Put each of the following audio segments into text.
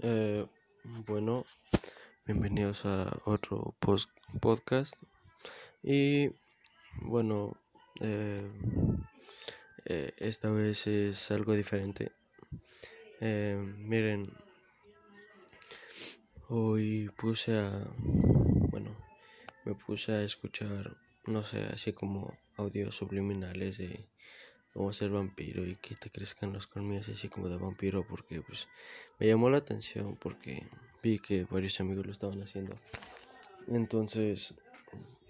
Eh, bueno, bienvenidos a otro post podcast. Y bueno, eh, eh, esta vez es algo diferente. Eh, miren, hoy puse a, bueno, me puse a escuchar, no sé, así como audios subliminales de cómo ser vampiro y que te crezcan los colmillos así como de vampiro porque pues me llamó la atención porque vi que varios amigos lo estaban haciendo. Entonces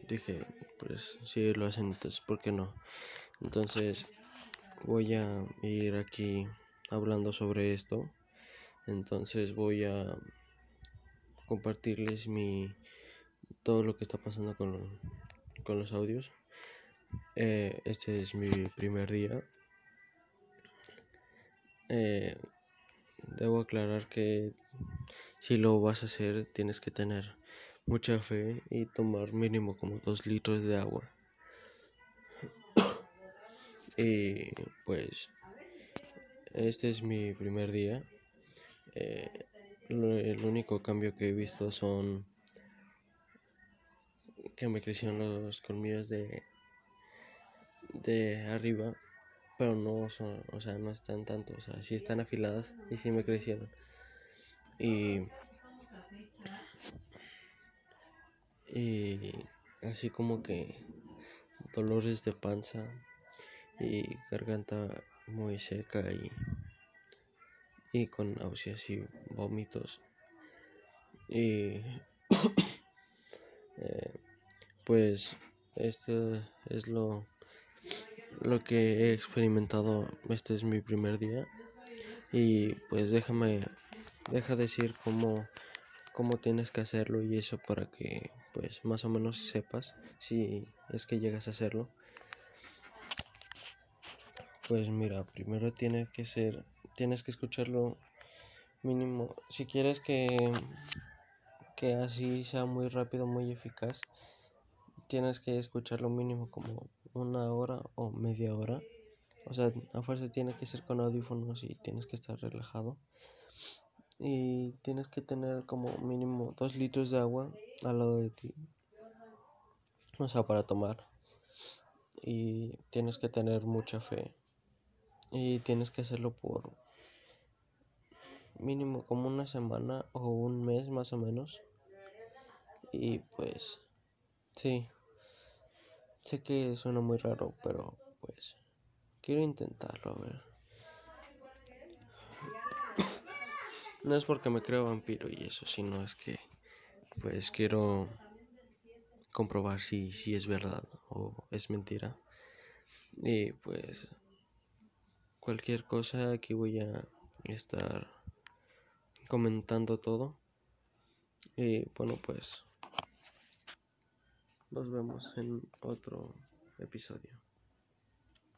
dije, pues si lo hacen, entonces ¿por qué no? Entonces voy a ir aquí hablando sobre esto. Entonces voy a compartirles mi todo lo que está pasando con, con los audios. Eh, este es mi primer día. Eh, debo aclarar que si lo vas a hacer tienes que tener mucha fe y tomar mínimo como dos litros de agua. y pues este es mi primer día. Eh, el único cambio que he visto son que me crecieron los colmillos de de arriba, pero no son, o sea, no están tanto, o sea, sí están afiladas y sí me crecieron. Y y así como que dolores de panza y garganta muy seca y y con náuseas y vómitos y eh, pues esto es lo lo que he experimentado este es mi primer día. Y pues déjame deja decir cómo cómo tienes que hacerlo y eso para que pues más o menos sepas si es que llegas a hacerlo. Pues mira primero tiene que ser tienes que escucharlo mínimo. Si quieres que que así sea muy rápido muy eficaz tienes que escucharlo mínimo como una hora o media hora. O sea, a fuerza tiene que ser con audífonos y tienes que estar relajado. Y tienes que tener como mínimo dos litros de agua al lado de ti. O sea, para tomar. Y tienes que tener mucha fe. Y tienes que hacerlo por mínimo como una semana o un mes más o menos. Y pues, sí. Sé que suena muy raro, pero pues quiero intentarlo, a ver. No es porque me creo vampiro y eso, sino es que pues quiero comprobar si, si es verdad o es mentira. Y pues cualquier cosa aquí voy a estar comentando todo. Y bueno, pues nos vemos en otro episodio.